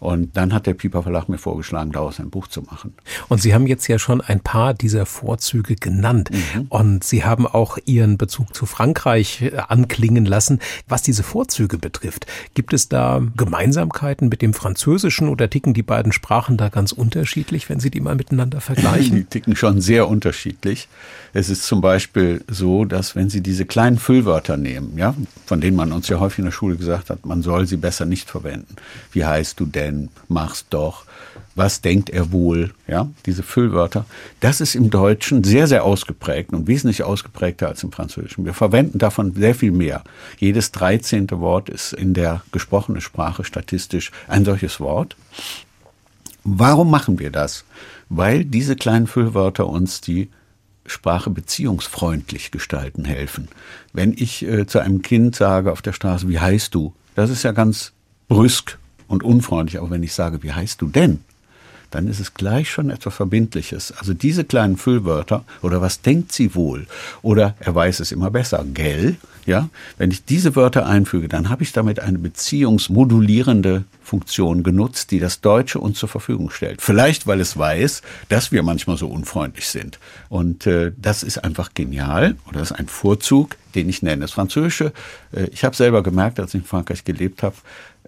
Und dann hat der Piper Verlag mir vorgeschlagen, daraus ein Buch zu machen. Und Sie haben jetzt ja schon ein paar dieser Vorzüge genannt. Mhm. Und Sie haben auch Ihren Bezug zu Frankreich äh, anklingen lassen. Was diese Vorzüge betrifft, gibt es da Gemeinsamkeiten mit dem Französischen oder ticken die beiden Sprachen da ganz unterschiedlich, wenn Sie die mal miteinander vergleichen? Die ticken schon sehr unterschiedlich. Es ist zum Beispiel so, dass wenn Sie diese kleinen Füllwörter nehmen, ja, von denen man uns ja häufig in der Schule gesagt hat, man soll sie besser nicht verwenden. Wie heißt du denn? Mach's doch. Was denkt er wohl? Ja, diese Füllwörter. Das ist im Deutschen sehr, sehr ausgeprägt und wesentlich ausgeprägter als im Französischen. Wir verwenden davon sehr viel mehr. Jedes dreizehnte Wort ist in der gesprochenen Sprache statistisch ein solches Wort. Warum machen wir das? Weil diese kleinen Füllwörter uns die Sprache beziehungsfreundlich gestalten helfen. Wenn ich äh, zu einem Kind sage auf der Straße, wie heißt du? Das ist ja ganz brüsk und unfreundlich. Aber wenn ich sage, wie heißt du denn? Dann ist es gleich schon etwas Verbindliches. Also diese kleinen Füllwörter oder was denkt sie wohl oder er weiß es immer besser, gell? Ja, wenn ich diese Wörter einfüge, dann habe ich damit eine beziehungsmodulierende Funktion genutzt, die das Deutsche uns zur Verfügung stellt. Vielleicht, weil es weiß, dass wir manchmal so unfreundlich sind. Und äh, das ist einfach genial oder das ist ein Vorzug, den ich nenne. Das Französische, äh, ich habe selber gemerkt, als ich in Frankreich gelebt habe,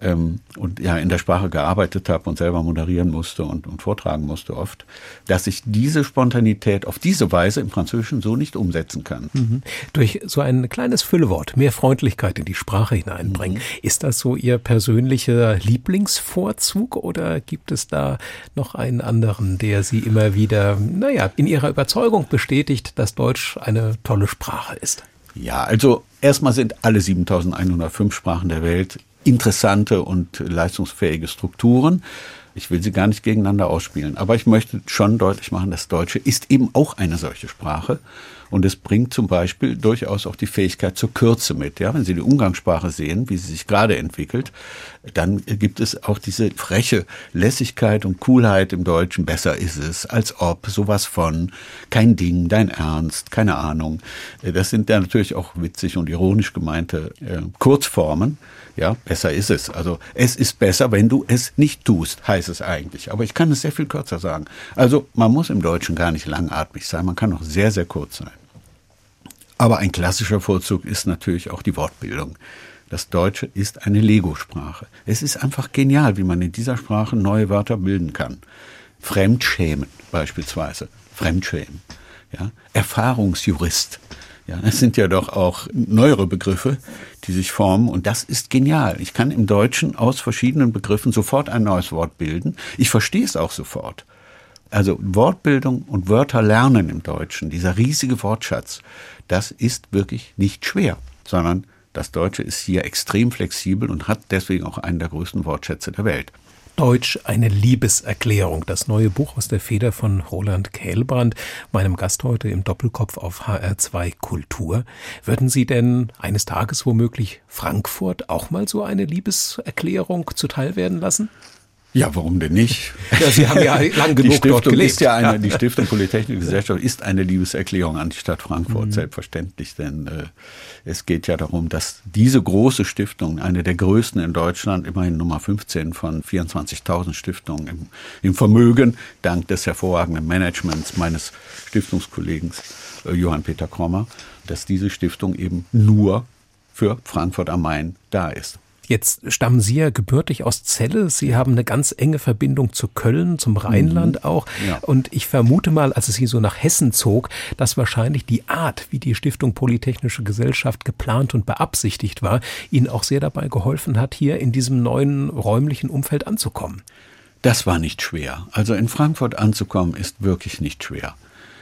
ähm, und ja in der Sprache gearbeitet habe und selber moderieren musste und, und vortragen musste oft, dass ich diese Spontanität auf diese Weise im Französischen so nicht umsetzen kann. Mhm. Durch so ein kleines Füllwort mehr Freundlichkeit in die Sprache hineinbringen. Mhm. Ist das so Ihr persönlicher Lieblingsvorzug oder gibt es da noch einen anderen, der Sie immer wieder, naja, in Ihrer Überzeugung bestätigt, dass Deutsch eine tolle Sprache ist? Ja, also erstmal sind alle 7105 Sprachen der Welt interessante und leistungsfähige Strukturen. Ich will sie gar nicht gegeneinander ausspielen, aber ich möchte schon deutlich machen, das Deutsche ist eben auch eine solche Sprache und es bringt zum Beispiel durchaus auch die Fähigkeit zur Kürze mit. Ja, wenn Sie die Umgangssprache sehen, wie sie sich gerade entwickelt, dann gibt es auch diese freche Lässigkeit und Coolheit im Deutschen. Besser ist es, als ob, sowas von, kein Ding, dein Ernst, keine Ahnung. Das sind ja natürlich auch witzig und ironisch gemeinte äh, Kurzformen. Ja, besser ist es. Also es ist besser, wenn du es nicht tust, heißt es eigentlich. Aber ich kann es sehr viel kürzer sagen. Also man muss im Deutschen gar nicht langatmig sein, man kann auch sehr, sehr kurz sein. Aber ein klassischer Vorzug ist natürlich auch die Wortbildung. Das Deutsche ist eine Lego-Sprache. Es ist einfach genial, wie man in dieser Sprache neue Wörter bilden kann. Fremdschämen beispielsweise. Fremdschämen. Ja? Erfahrungsjurist. Ja, es sind ja doch auch neuere Begriffe, die sich formen und das ist genial. Ich kann im Deutschen aus verschiedenen Begriffen sofort ein neues Wort bilden. Ich verstehe es auch sofort. Also Wortbildung und Wörter lernen im Deutschen, dieser riesige Wortschatz, das ist wirklich nicht schwer, sondern das Deutsche ist hier extrem flexibel und hat deswegen auch einen der größten Wortschätze der Welt. Deutsch eine Liebeserklärung. Das neue Buch aus der Feder von Roland Kählbrand, meinem Gast heute im Doppelkopf auf HR2 Kultur. Würden Sie denn eines Tages womöglich Frankfurt auch mal so eine Liebeserklärung zuteil werden lassen? Ja, warum denn nicht? Ja, Sie haben ja lang genug die dort gelebt. Ist ja eine, Die Stiftung Polytechnische Gesellschaft ist eine Liebeserklärung an die Stadt Frankfurt, mhm. selbstverständlich. Denn äh, es geht ja darum, dass diese große Stiftung, eine der größten in Deutschland, immerhin Nummer 15 von 24.000 Stiftungen im, im, Vermögen, dank des hervorragenden Managements meines Stiftungskollegen äh, Johann Peter Krommer, dass diese Stiftung eben nur für Frankfurt am Main da ist. Jetzt stammen Sie ja gebürtig aus Celle. Sie haben eine ganz enge Verbindung zu Köln, zum Rheinland mhm. auch. Ja. Und ich vermute mal, als es Sie so nach Hessen zog, dass wahrscheinlich die Art, wie die Stiftung Polytechnische Gesellschaft geplant und beabsichtigt war, Ihnen auch sehr dabei geholfen hat, hier in diesem neuen räumlichen Umfeld anzukommen. Das war nicht schwer. Also in Frankfurt anzukommen ist wirklich nicht schwer.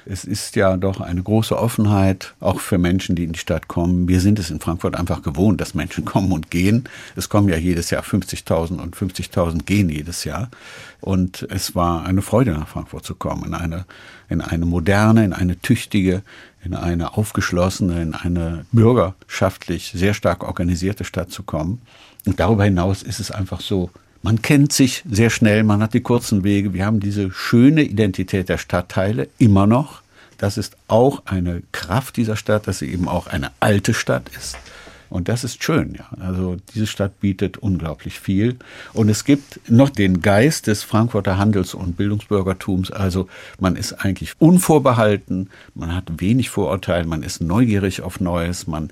Es ist ja doch eine große Offenheit, auch für Menschen, die in die Stadt kommen. Wir sind es in Frankfurt einfach gewohnt, dass Menschen kommen und gehen. Es kommen ja jedes Jahr 50.000 und 50.000 gehen jedes Jahr. Und es war eine Freude, nach Frankfurt zu kommen, in eine, in eine moderne, in eine tüchtige, in eine aufgeschlossene, in eine bürgerschaftlich sehr stark organisierte Stadt zu kommen. Und darüber hinaus ist es einfach so, man kennt sich sehr schnell, man hat die kurzen Wege. Wir haben diese schöne Identität der Stadtteile immer noch. Das ist auch eine Kraft dieser Stadt, dass sie eben auch eine alte Stadt ist. Und das ist schön, ja. Also diese Stadt bietet unglaublich viel. Und es gibt noch den Geist des Frankfurter Handels- und Bildungsbürgertums. Also man ist eigentlich unvorbehalten, man hat wenig Vorurteile, man ist neugierig auf Neues, man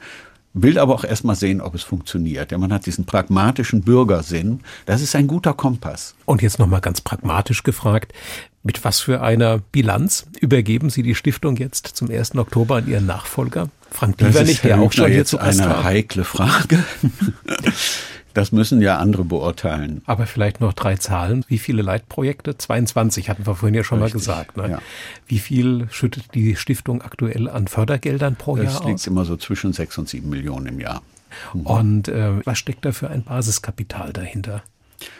will aber auch erstmal sehen, ob es funktioniert. Ja, man hat diesen pragmatischen Bürgersinn. Das ist ein guter Kompass. Und jetzt nochmal ganz pragmatisch gefragt, mit was für einer Bilanz übergeben Sie die Stiftung jetzt zum 1. Oktober an Ihren Nachfolger? Frank Dieberlich, der auch schon hier zu Gast eine war. heikle Frage. Das müssen ja andere beurteilen. Aber vielleicht noch drei Zahlen. Wie viele Leitprojekte? 22 hatten wir vorhin ja schon Richtig, mal gesagt. Ne? Ja. Wie viel schüttet die Stiftung aktuell an Fördergeldern pro das Jahr aus? Das liegt immer so zwischen sechs und sieben Millionen im Jahr. Mhm. Und äh, was steckt da für ein Basiskapital dahinter?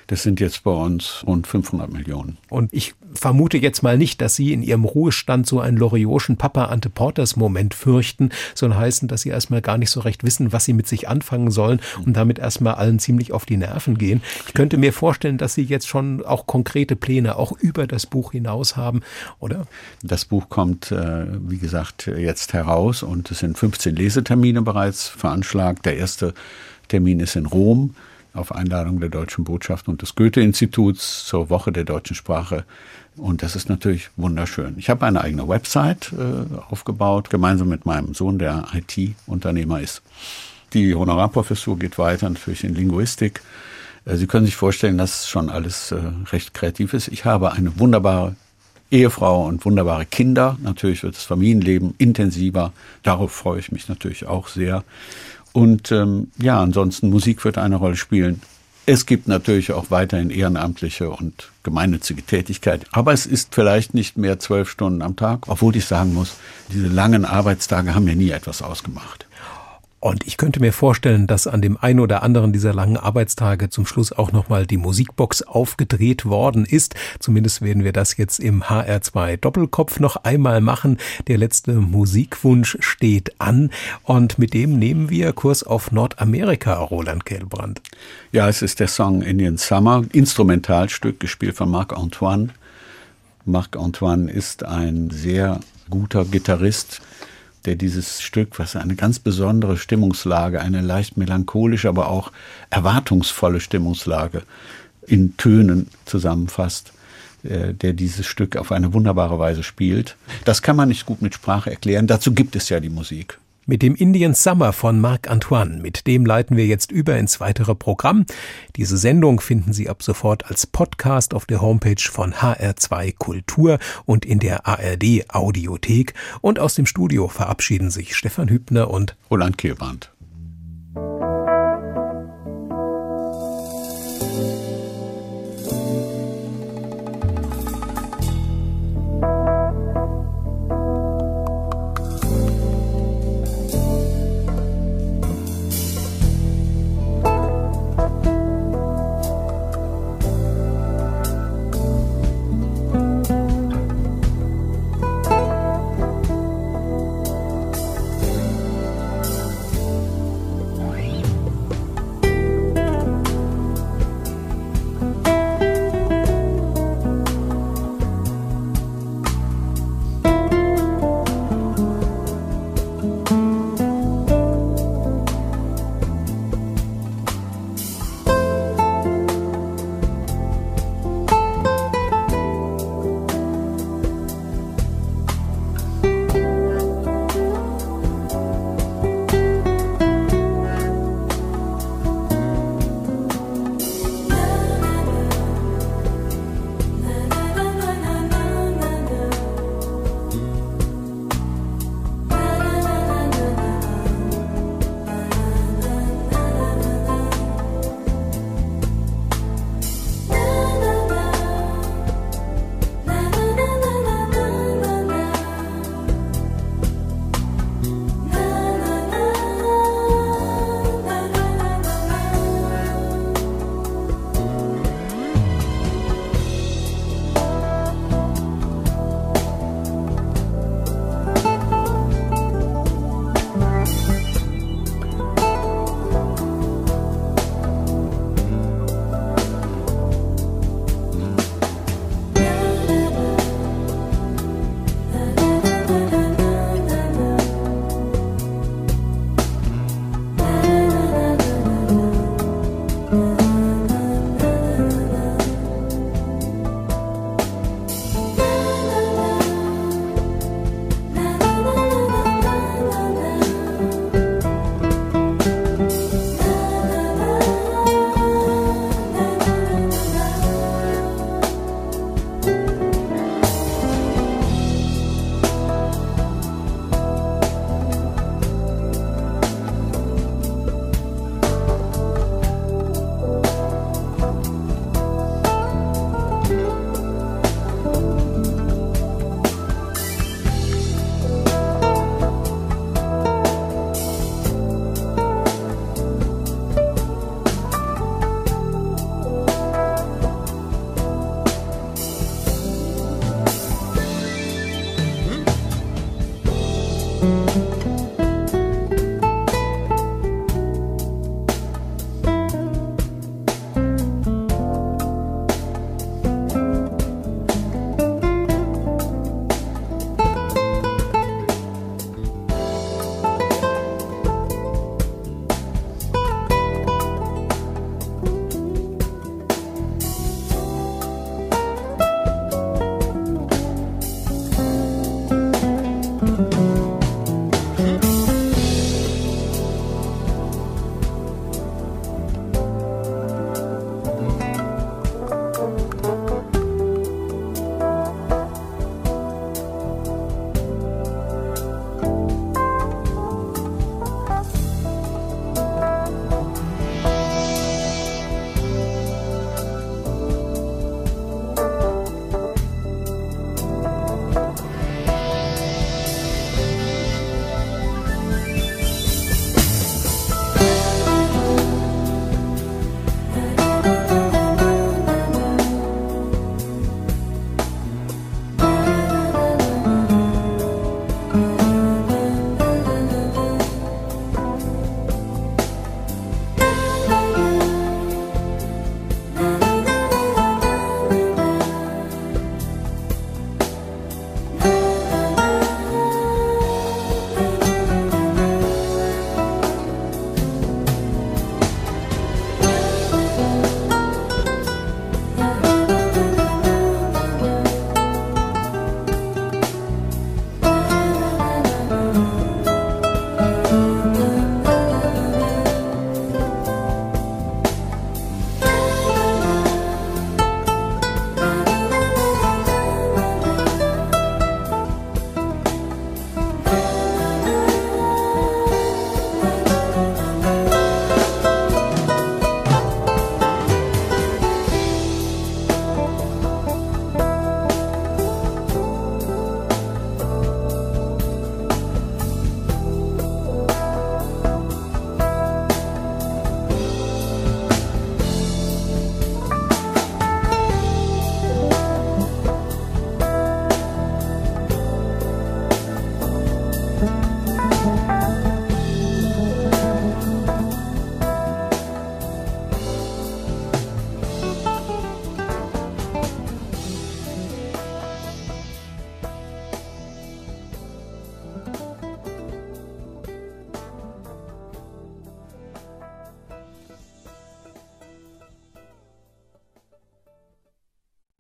Das sind jetzt bei uns rund 500 Millionen. Und ich vermute jetzt mal nicht, dass Sie in Ihrem Ruhestand so einen Loriotschen Papa Ante Porters Moment fürchten, sondern heißen, dass Sie erstmal gar nicht so recht wissen, was Sie mit sich anfangen sollen und damit erstmal allen ziemlich auf die Nerven gehen. Ich könnte mir vorstellen, dass Sie jetzt schon auch konkrete Pläne auch über das Buch hinaus haben, oder? Das Buch kommt, äh, wie gesagt, jetzt heraus und es sind 15 Lesetermine bereits veranschlagt. Der erste Termin ist in Rom auf Einladung der Deutschen Botschaft und des Goethe-Instituts zur Woche der deutschen Sprache. Und das ist natürlich wunderschön. Ich habe eine eigene Website äh, aufgebaut, gemeinsam mit meinem Sohn, der IT-Unternehmer ist. Die Honorarprofessur geht weiter natürlich in Linguistik. Äh, Sie können sich vorstellen, dass schon alles äh, recht kreativ ist. Ich habe eine wunderbare Ehefrau und wunderbare Kinder. Natürlich wird das Familienleben intensiver. Darauf freue ich mich natürlich auch sehr. Und ähm, ja, ansonsten Musik wird eine Rolle spielen. Es gibt natürlich auch weiterhin ehrenamtliche und gemeinnützige Tätigkeit. Aber es ist vielleicht nicht mehr zwölf Stunden am Tag, obwohl ich sagen muss, diese langen Arbeitstage haben mir nie etwas ausgemacht. Und ich könnte mir vorstellen, dass an dem einen oder anderen dieser langen Arbeitstage zum Schluss auch nochmal die Musikbox aufgedreht worden ist. Zumindest werden wir das jetzt im HR2 Doppelkopf noch einmal machen. Der letzte Musikwunsch steht an und mit dem nehmen wir Kurs auf Nordamerika, Roland Kehlbrand. Ja, es ist der Song Indian Summer, Instrumentalstück, gespielt von Marc Antoine. Marc Antoine ist ein sehr guter Gitarrist der dieses Stück, was eine ganz besondere Stimmungslage, eine leicht melancholische, aber auch erwartungsvolle Stimmungslage in Tönen zusammenfasst, äh, der dieses Stück auf eine wunderbare Weise spielt. Das kann man nicht gut mit Sprache erklären. Dazu gibt es ja die Musik mit dem Indian Summer von Marc Antoine. Mit dem leiten wir jetzt über ins weitere Programm. Diese Sendung finden Sie ab sofort als Podcast auf der Homepage von HR2 Kultur und in der ARD Audiothek. Und aus dem Studio verabschieden sich Stefan Hübner und Roland Kehlband.